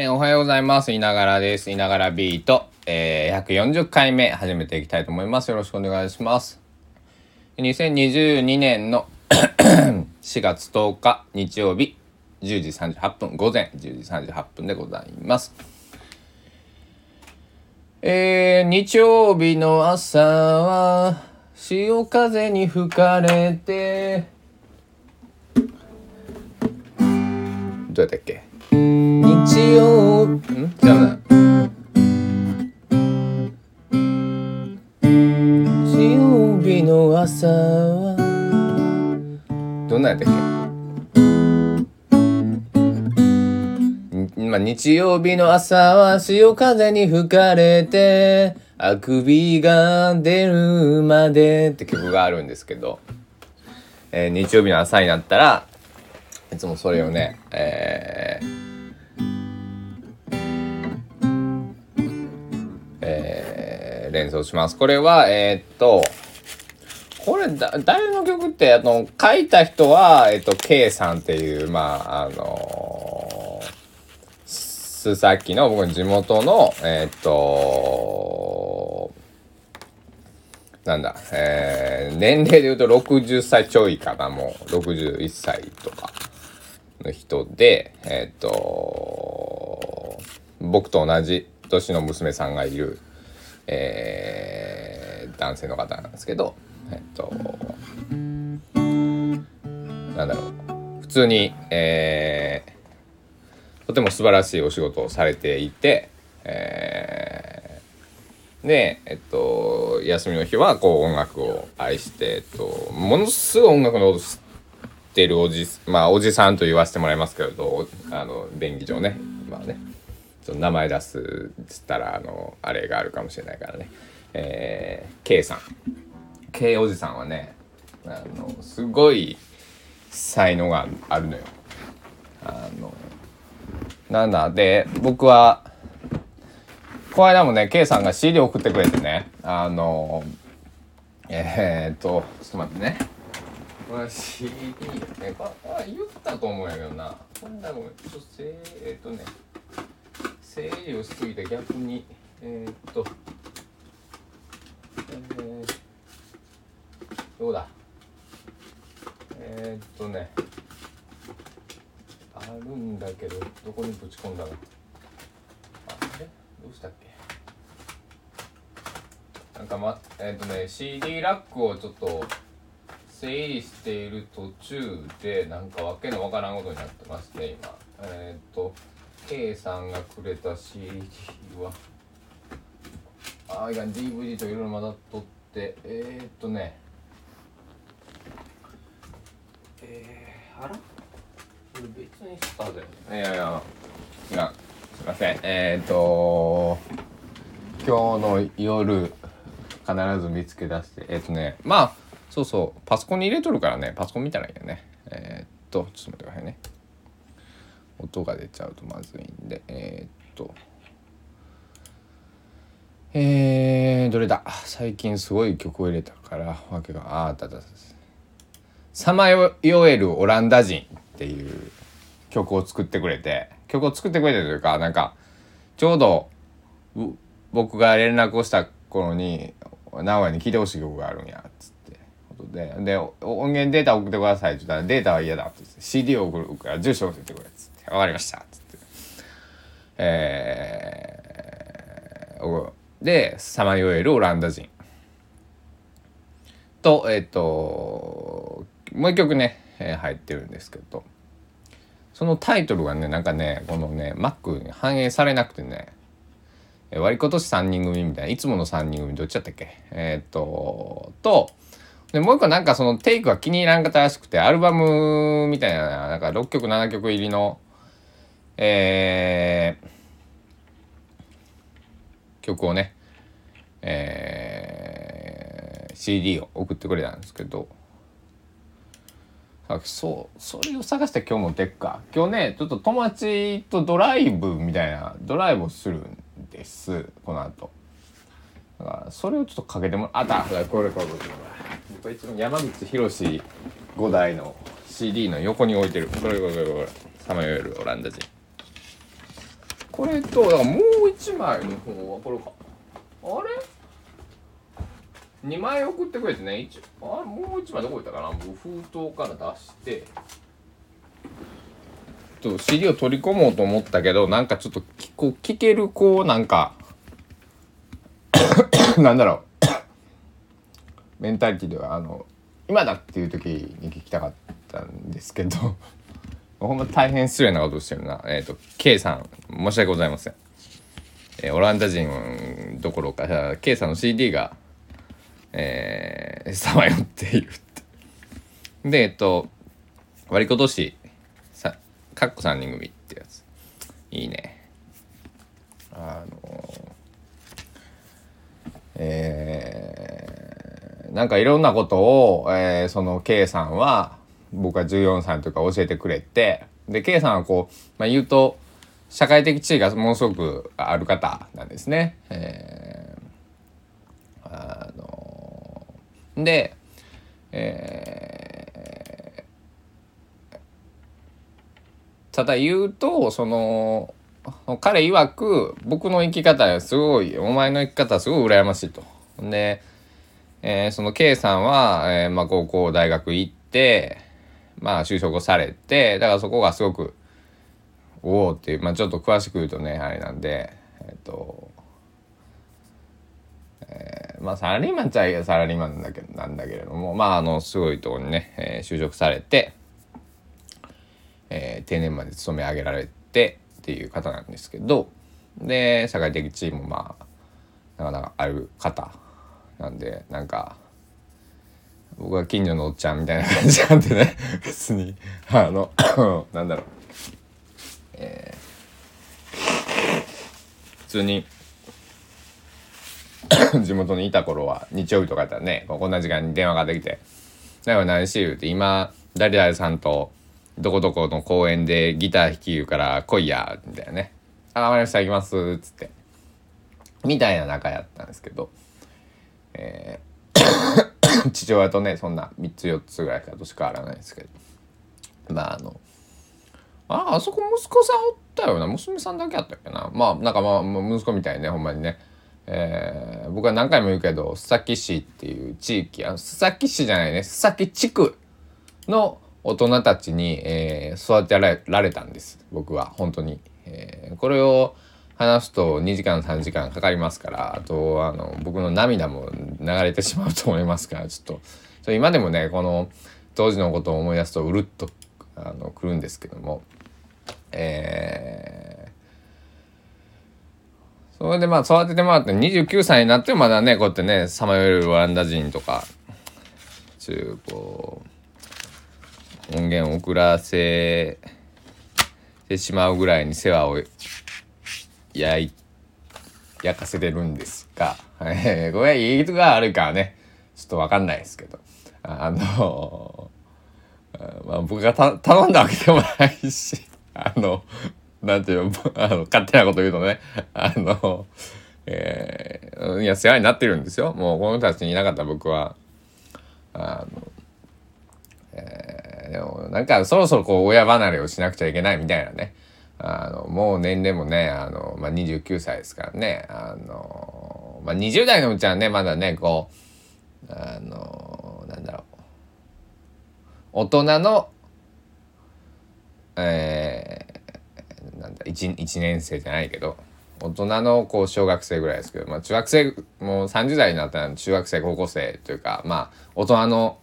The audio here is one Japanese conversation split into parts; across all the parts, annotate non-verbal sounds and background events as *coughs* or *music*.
えーおはようございます。いながらです。いながらビート、えー、140回目始めていきたいと思います。よろしくお願いします。2022年の *coughs* 4月10日日曜日10時38分、午前10時38分でございます。えー、日曜日の朝は潮風に吹かれてどうやったっけ？日曜ん。じゃあ日曜日の朝はどん。なん。やったっけん。まあ、日曜日の朝は潮風に吹かれてあくびが出るまでって曲があるん。ですけど、えー日曜日の朝になったらいつもそれをね、えー連想します。これは、えーっと、これだ、誰の曲って、あの、書いた人は、えっと、K さんっていう、まあ、あの須崎の僕の地元の、えっと、なんだ、えー年齢で言うと60歳ちょいかな、もう、61歳とかの人で、えっと、僕と同じ年の娘さんがいる、えー男性の方なんですけど、えっと、なんだろう、普通に、えーとても素晴らしいお仕事をされていて、えーで、えっと、休みの日はこう音楽を愛して、えっと、ものすごい音楽のこと知ってるおじ、まあおじさんと言わせてもらいますけれど、あの、便宜上ね、まあね、っと名前出すっつったら、あの、あれがあるかもしれないからね、えー、K さん。K おじさんはね、あの、すごい才能があるのよ。あの、なんだ、で、僕は、この間もね、K さんが CD 送ってくれてね、あの、えー、っと、ちょっと待ってね。これ CD ね、これ言ったと思うんやけどな。こんなごめん、ちょっとせえー、っとね、整理をしすぎて逆に、えー、っと、えー、どうだ？えー、っとね、あるんだけど、どこにぶち込んだの？あれ？どうしたっけ？なんかま、えっ、とね、CD ラックをちょっと整理している途中で、なんかわけのわからんことになってますね、今。えっ、と、K さんがくれた CD は、ああ、いかん、DVD といろいろ混ざっとって、えっ、とね、えー、あら？別にスターだよね。いやいや、違う。すいません。えっ、と今日の夜、必ず見つけ出して、えっ、とね、まあ、そうそう、パソコンに入れとるからね、パソコン見たらいいよね。えっ、と、ちょっと待ってくださいね。音が出ちゃうとまずいんで、えっ、と、えー、どれだ？最近すごい曲を入れたから、わけが、ああ、だだだ。さまよえるオランダ人っていう曲を作ってくれて曲を作ってくれてというかなんかちょうど僕が連絡をした頃に名古屋に聴いてほしい曲があるんやっつってことでで音源データ送ってくださいって言ったらデータは嫌だってって CD を送るから住所を教えてくれっ分かりました。つって。えーでさまよえるオランダ人。とえっ、ともう一曲ね、えー入ってるんですけど。そのタイトルがねなんかねこのね Mac に反映されなくてね。えー割り今年3人組みたいな。いつもの3人組どっちだったっけ？えっ、ととでもう一個なんかそのテイクが気に入らんかったらしくてアルバムみたいななんか6曲7曲入りのえー曲をねえー CD を送ってくれたんですけどあそうそれを探して今日も出っか今日ねちょっと友達とドライブみたいなドライブをするんですこの後。だからそれをちょっとかけてもあったこれこれこれこれ。山口博5台の CD の横に置いてる。これこれこれこれ。さまよえるオランダ人。これとだからもう一枚の方はこれか。あれ？2枚送ってくれてね。一あもう一枚どこ行ったかな。僕封筒から出して。と CD を取り込もうと思ったけどなんかちょっと聞こ聞けるこうなんか *coughs* なんだろう。メンタリティではあの今だっていう時に聞きたかったんですけど。ほんま大変失礼なことしてるな。えっ、ー、と K さん申し訳ございません、えー、オランダ人どころか K さんの CD がえさまよっているって。でえっと割りことしさかっこ3人組ってやつ。いいね。あのえー、なんかいろんなことを、えー、その K さんは僕が14歳の時から教えてくれてで K さんはこう、まあ、言うと社会的地位がものすごくある方なんですね。えー、あので、えー、ただ言うとその彼曰く僕の生き方はすごいお前の生き方はすごい羨ましいと。で、えー、その K さんは、えーまあ、高校大学行ってまあ就職をされてだからそこがすごくおおっていうまあちょっと詳しく言うとねあれなんでえっと、えー、まあサラリーマンっちゃサラリーマンなんだけなんだけれどもまああのすごいところにね、えー、就職されて、えー、定年まで勤め上げられてっていう方なんですけどで社会的地位もまあなかなかある方なんでなんか僕は近所のおっちゃんみたいな感じなんでね。*laughs* 別に。あの *coughs* なんだろう。えー、普通に *coughs* 地元にいた頃は日曜日とかやったらねこんな時間に電話ができて「だから何し言うて今誰々さんとどこどこの公園でギター弾き言うから来いや」みたいなね「あ、わかりました、行きます」っつって。みたいな仲やったんですけど。えー *laughs* 父親とねそんな3つ4つぐらいか年変わらないですけど。まああのああそこ息子さんおったよな。娘さんだけやったっけな。まあなんかまあ息子みたいねほんまにね。えー、僕は何回も言うけど須崎市っていう地域あ須崎市じゃないね。須崎地区の大人たちに、えー、育てられたんです。僕は本当に、えー、これを話すと2時間3時間かかりますからあとあの僕の涙も流れてしまうと思いますからちょっと今でもねこの当時のことを思い出すとうるっとあのくるんですけどもえー、それでまあ育ててもらって29歳になってもまだねこうやってねさまよえるオランダ人とか中こう音源を送らせてしまうぐらいに世話を焼い焼かせてるんですが、えー、これいいとがあるかね。ちょっと分かんないですけど。あのまあ、僕がた頼んだわけでもないし *laughs* あのなんていう *laughs* あの勝手なこと言うとねあのえー、いや世話になってるんですよ。もうこの人たちにいなかった僕は。あの、えー、でもなんかそろそろこう親離れをしなくちゃいけないみたいなね。あのもう年齢もねあの、まあ、29歳ですからね。あの、まあ、20代のうちはねまだねこうあのなんだろう。大人のえー、なんだ 1, 1年生じゃないけど大人のこう小学生ぐらいですけど、まあ、中学生もう30代になったら中学生高校生というかまあ大人の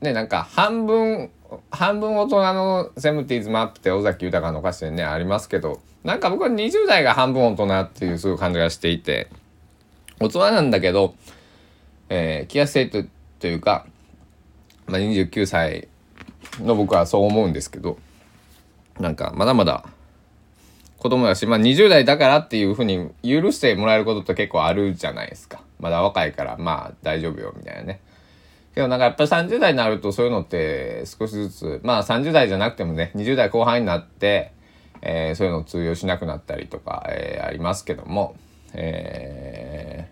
ねなんか半分半分大人のセムティーズマップって尾崎豊の歌詞でねありますけどなんか僕は20代が半分大人っていうすごい感じがしていて大人なんだけど、えー、気安性とというか、まあ、29歳の僕はそう思うんですけどなんかまだまだ子供だし、まあ、20代だからっていうふうに許してもらえることって結構あるじゃないですか。まだ若いからまあ大丈夫よみたいなね。けどなんかやっぱり30代になるとそういうのって少しずつまあ30代じゃなくてもね20代後半になって、えー、そういうの通用しなくなったりとか、えー、ありますけども、え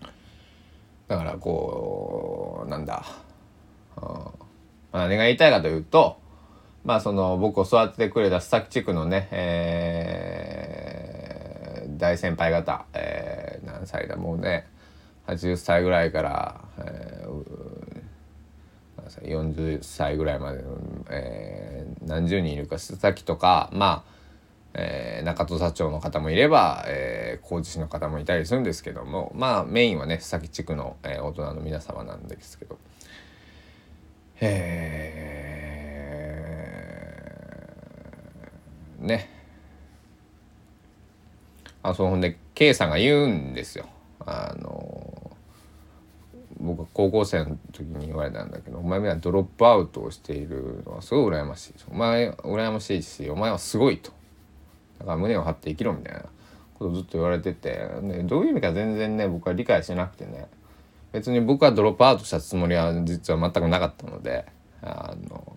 ー、だからこうなんだ、うん、何が言いたいかというとまあその僕を育ててくれた須崎地区のね、えー、大先輩方、えー、何歳だもうね80歳ぐらいから、えー、40歳ぐらいまでの、えー、何十人いるか須崎とかまあえー、中土佐町の方もいれば、えー、高知市の方もいたりするんですけどもまあメインはね須崎地区の、えー、大人の皆様なんですけど。えー、ね。あそうほんで K さんが言うんですよ。あの僕は高校生の時に言われたんだけどお前はドロップアウトをしているのはすごい羨ましいお前羨ましいしお前はすごいと。だから胸を張って生きろみたいなことをずっと言われてて、ね、どういう意味か全然ね僕は理解しなくてね。別に僕はドロップアウトしたつもりは実は全くなかったのであの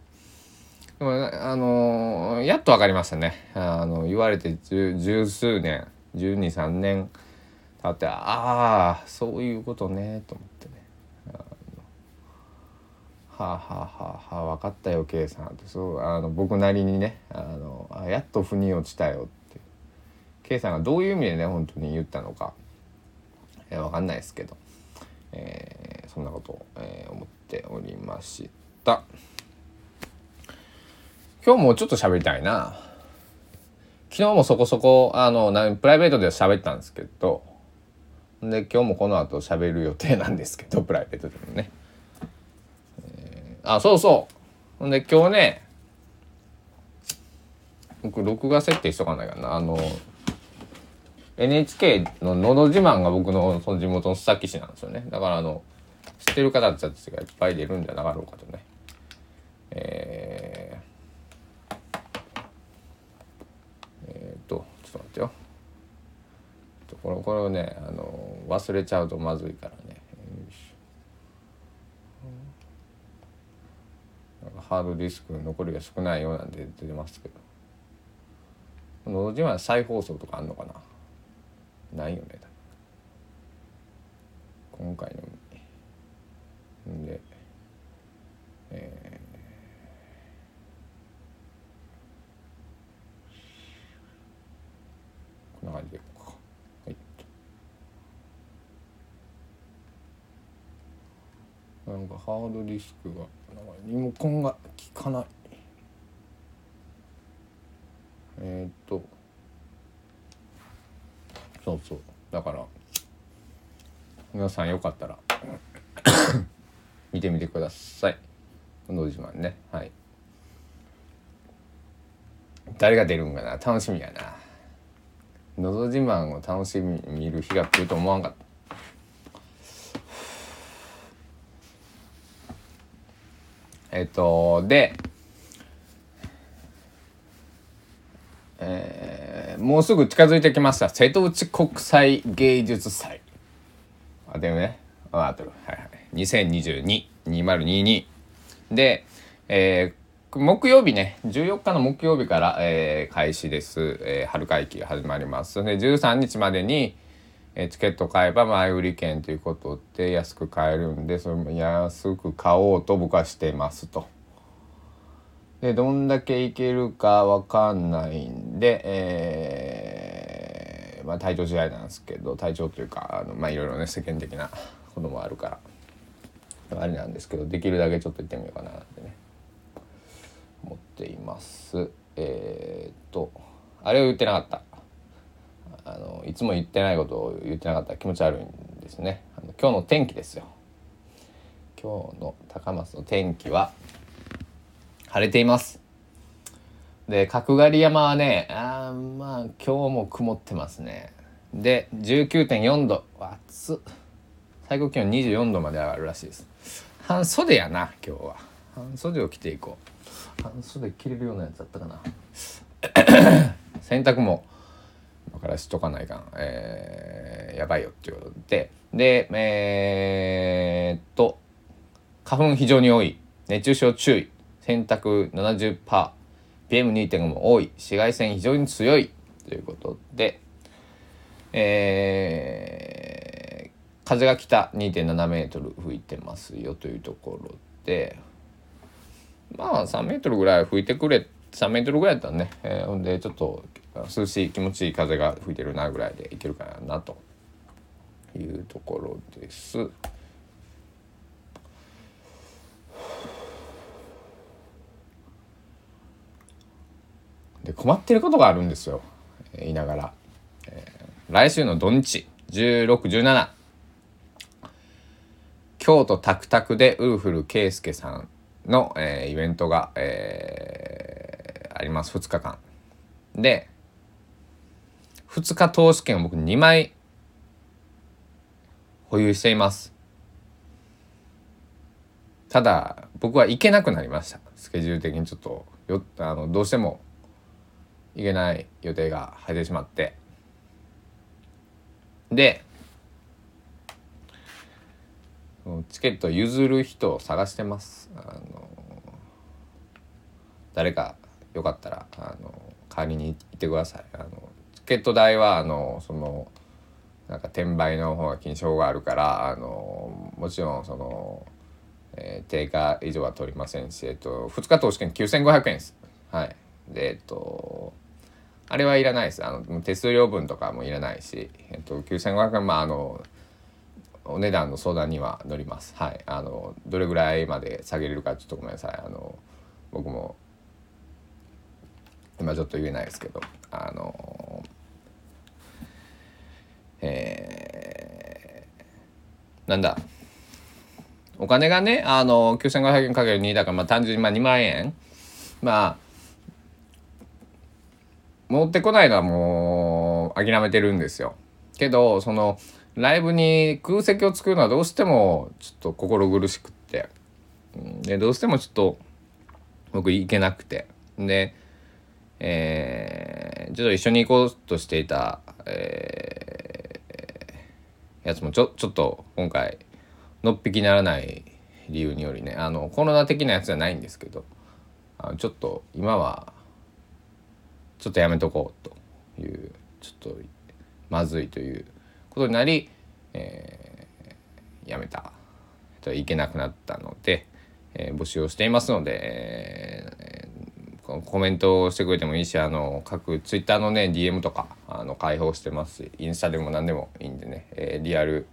でもあのやっと分かりましたね。あの言われて十数年123年経ってああそういうことねと思って。はあ、はあははあ、分かったよ K さんって。そうあの僕なりにねあのあやっと腑に落ちたよって。K さんがどういう意味でね本当に言ったのか、えー、分かんないですけど、えー、そんなことを、えー、思っておりました。今日もちょっと喋りたいな。昨日もそこそこあのプライベートでは喋ったんですけど。で今日もこの後喋る予定なんですけどプライベートでもね。あそうそう。ほんで今日ね僕録画設定しとかないかな。あの NHK の「のど自慢」が僕のその地元の須崎市なんですよね。だからあの知ってる方たちがいっぱい出るんじゃなかろうかとね。えー、えー、っとちょっと待ってよ。これこれをねあの忘れちゃうとまずいからね。ハードディスク残りが少ないようなんで出てますけど「のど自慢」再放送とかあんのかな？ないよね今回のんでえー、こんな感じでなんかハードディスクがリモコンが効かない。えー、っと。そうそう。だから皆さんよかったら見てみてください「のど自慢ね」はい。誰が出るんかな。楽しみやな「のど自慢」を楽しみに見る日が来ると思わんかった。えっとでえー、もうすぐ近づいてきました。瀬戸内国際芸術祭。あでもね。ああとるはいはい。2022-2022で、えー、木曜日ね。14日の木曜日から、えー、開始です、えー、春会期が始まります。で13日までにえチケット買えば前売り券ということで安く買えるんでそれも安く買おうと僕はしてますと。でどんだけいけるか分かんないんで、えー、まあ体調次第なんですけど体調というかあのまあいろいろね世間的なこともあるからあれなんですけどできるだけちょっと行ってみようかなってね思っています。えー、っとあれを言ってなかった。あのいつも言ってないことを言ってなかったら気持ち悪いんですね。あの今日の天気ですよ。今日の高松の天気は晴れています。で角刈山はねあまあ今日も曇ってますね。で19.4度。暑っ。最高気温24度まで上がるらしいです。半袖やな今日は。半袖を着ていこう。半袖着れるようなやつだったかな。*clears throat* 洗濯もからしとかないかん、えー、やばいよっていうことで。でえー、っと花粉非常に多い。熱中症注意。洗濯 70%PM2.5 も多い。紫外線非常に強い。ということで。えー、風が北2.7メートル吹いてますよというところで。まあ3メートルぐらい吹いてくれ3メートルぐらいだったらね、えー、ほんでちょっと涼しい気持ちいい風が吹いてるなぐらいでいけるかなと。いうところです。で困ってることがあるんですよ、言いながら、えー、来週の土日1617京都タクタクでウルフル圭介さんの、えー、イベントが、えー、あります。2日間。で2日投資券を僕2枚保有しています。ただ僕は行けなくなりました。スケジュール的にちょっとよあのどうしても行けない予定が入ってしまって。でチケット譲る人を探してます。あの誰かよかったらあの代わりに行ってください。あのケット代はあのそのなんか転売の方が金賞があるからあのもちろんその、えー、定価以上は取りませんし、えっと、2日投資券9500円です。はい、でえっとあれはいらないです。あの手数料分とかもいらないし、えっと、9500円まああのお値段の相談には乗ります。はい、あのどれぐらいまで下げれるかちょっとごめんなさい。あの僕も今ちょっと言えないですけど、あのえー、なんだ？お金がねあの9500円かける2だからまあ単純にまあ2万円。まあ持ってこないのはもう諦めてるんですよ。けどそのライブに空席を作るのはどうしてもちょっと心苦しくって。でどうしてもちょっと僕行けなくて。でえー、ちょっと一緒に行こうとしていた、えー、やつもちょちょっと今回のっぴきならない理由によりねあのコロナ的なやつじゃないんですけどあちょっと今はちょっとやめとこうというちょっとまずいということになり、えー、やめた。といけなくなったので、えー、募集をしていますので、えー、コメントをしてくれてもいいしあの各ツイッターのね DM とかあの開放してますしインスタでも何でもいいんでね、えー、リアル、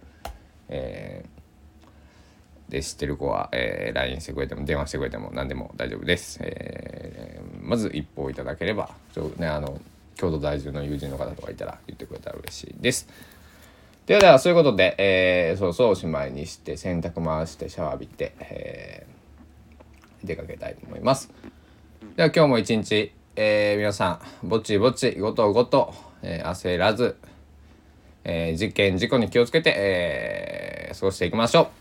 えーで知ってる子は、えー、LINE してくれても電話してくれても何でも大丈夫です。えー、まず一報いただければちょ、ね、あの京都在住の友人の方とかいたら言ってくれたら嬉しいです。ではではそういうことで、えー、そうそうおしまいにして洗濯回してシャワー浴びて、えー、出かけたいと思います。では今日も一日、えー、皆さんぼちぼちごとごと、えー、焦らず、えー、事件事故に気をつけて、えー、過ごしていきましょ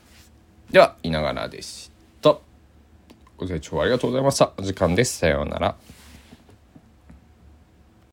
う。では、いながらでした。ご清聴ありがとうございました。お時間です。さようなら。